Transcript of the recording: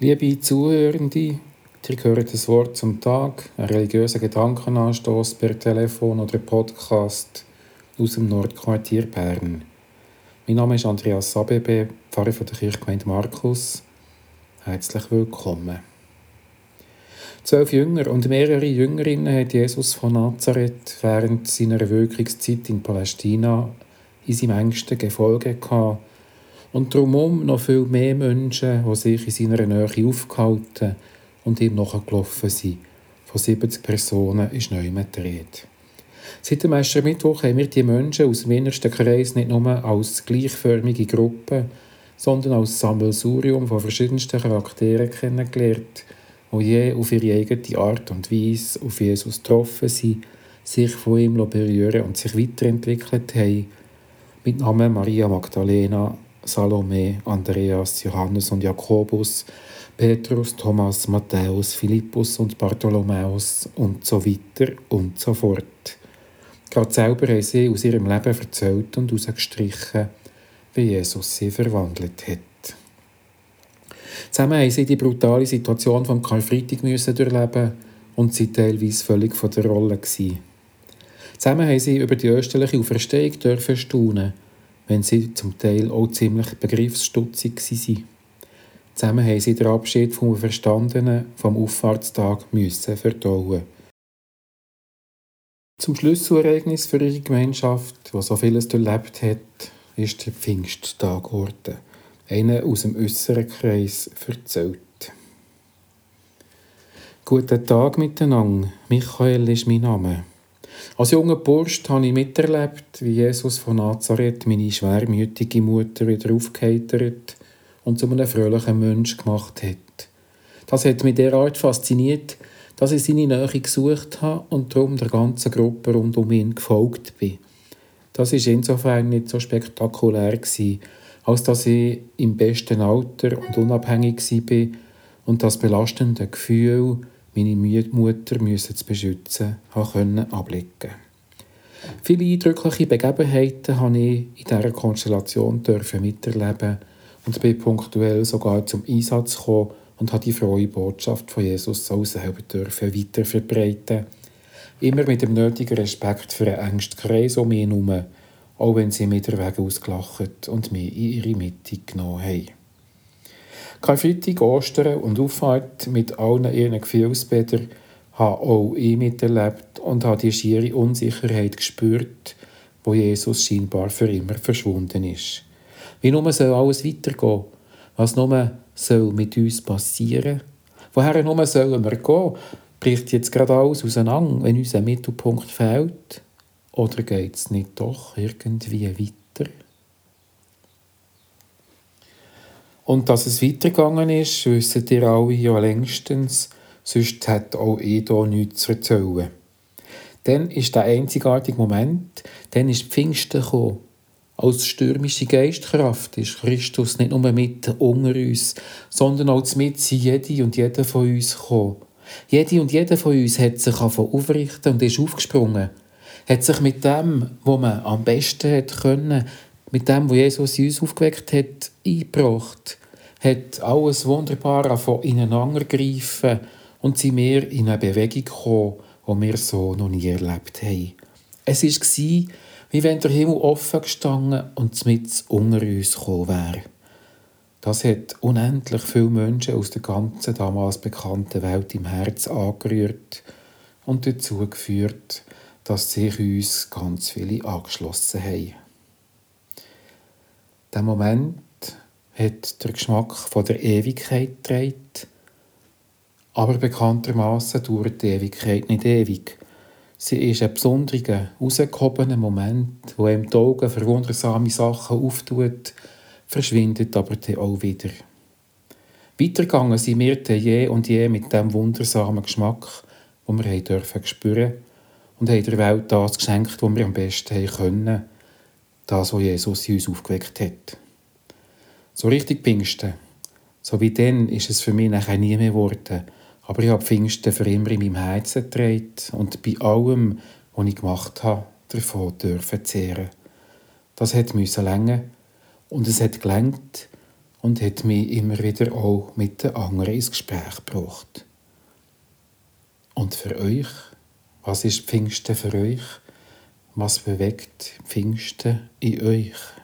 Liebe Zuhörende, ihr hört das Wort zum Tag, einen religiösen Gedankenanstoß per Telefon oder Podcast aus dem Nordquartier Bern. Mein Name ist Andreas Sabebe, Pfarrer von der Kirchgemeinde Markus. Herzlich willkommen. Zwölf Jünger und mehrere Jüngerinnen hat Jesus von Nazareth während seiner Wirkungszeit in Palästina in seinem engsten Gefolge gehabt und drumherum noch viel mehr Menschen, die sich in seiner Nähe aufgehalten und ihm nachgelaufen sind. Von 70 Personen ist neu Rede. Seit dem Mittwoch haben wir die Menschen aus dem innersten Kreis nicht nur als gleichförmige Gruppe, sondern als Sammelsurium von verschiedensten Charakteren kennengelernt, die je auf ihre eigene Art und Weise auf Jesus getroffen sind, sich von ihm berühren und sich weiterentwickelt haben, mit Namen Maria Magdalena, Salome, Andreas, Johannes und Jakobus, Petrus, Thomas, Matthäus, Philippus und Bartholomäus und so weiter und so fort. Gerade selber haben sie aus ihrem Leben erzählt und herausgestrichen, wie Jesus sie verwandelt hat. Zusammen haben sie die brutale Situation vom Karfreitag müssen durchleben und sie teilweise völlig von der Rolle. Zusammen haben sie über die österliche Auferstehung staunen wenn sie zum Teil auch ziemlich begriffsstutzig waren. Zusammen haben sie den Abschied vom Verstandenen vom Auffahrtstag müssen verdauen. Zum Schlüsselereignis für ihre Gemeinschaft, die so vieles durchlebt hat, ist der Pfingsttag geworden. Einer aus dem äußeren Kreis erzählt. Guten Tag miteinander. Michael ist mein Name. Als junger Bursch habe ich miterlebt, wie Jesus von Nazareth meine schwermütige Mutter wieder aufgeheitert und zu einem fröhlichen Mensch gemacht hat. Das hat mich derart fasziniert, dass ich seine Nähe gesucht habe und darum der ganzen Gruppe rund um ihn gefolgt bin. Das ist insofern nicht so spektakulär als dass ich im besten Alter und unabhängig war und das belastende Gefühl, meine Mutter müssen zu beschützen, können ablicken. Viele eindrückliche Begebenheiten habe ich in dieser Konstellation dürfen miterleben und bin punktuell sogar zum Einsatz gekommen und habe die frohe Botschaft von Jesus auch selber dürfen weiterverbreiten. Immer mit dem nötigen Respekt für einen engsten Kreis um mich herum, auch wenn sie mir den Weg ausgelacht und mich in ihre Mitte genommen haben. Karfreitag, Ostern und Auffahrt mit allen ihren Gefühlsbädern habe auch ich miterlebt und habe die schiere Unsicherheit gespürt, wo Jesus scheinbar für immer verschwunden ist. Wie nur soll alles weitergehen? Was nur soll mit uns passieren? Woher nur sollen wir gehen? Bricht jetzt gerade alles auseinander, wenn unser Mittelpunkt fehlt? Oder geht es nicht doch irgendwie weiter? Und dass es weitergegangen ist, wissen ihr alle ja längstens, sonst hat auch ich hier nichts zu erzählen. Dann ist der einzigartige Moment, dann ist Pfingsten gekommen. Als stürmische Geistkraft ist Christus nicht nur mit unter uns, sondern auch mit jede und jeder von uns gekommen. Jede und jeder von uns hat sich aufrichten und ist aufgesprungen. Hat sich mit dem, was man am besten hat können, mit dem, was Jesus uns aufgeweckt hat, eingebracht, hat alles wunderbar von ineinander greifen und sind wir in eine Bewegung gekommen, die wir so noch nie erlebt haben. Es war, wie wenn der Himmel offen gestanden und mit unter uns gekommen wäre. Das hat unendlich viele Menschen aus der ganzen damals bekannten Welt im Herz angerührt und dazu geführt, dass sich uns ganz viele angeschlossen haben. Der Moment hat der Geschmack von der Ewigkeit trägt, aber bekanntermaßen dauert die Ewigkeit nicht ewig. Sie ist ein besonderer, rausgehobener Moment, wo ihm die Augen für wundersame Sachen auftut, verschwindet aber dann auch wieder. Weitergegangen sind wir dann je und je mit dem wundersamen Geschmack, den wir dürfen spüren und haben der Welt das geschenkt, was wir am besten haben können, das, was Jesus in uns aufgeweckt hat. So richtig Pfingsten. So wie dann ist es für mich nachher nie mehr geworden. Aber ich habe Pfingsten für immer in meinem Herzen getragen und bei allem, was ich gemacht habe, davon dürfen zehren. Das hat müssen länger und es hat gelangt und hat mich immer wieder auch mit den anderen ins Gespräch gebracht. Und für euch, was ist Pfingsten für euch? Was bewegt Pfingsten in euch?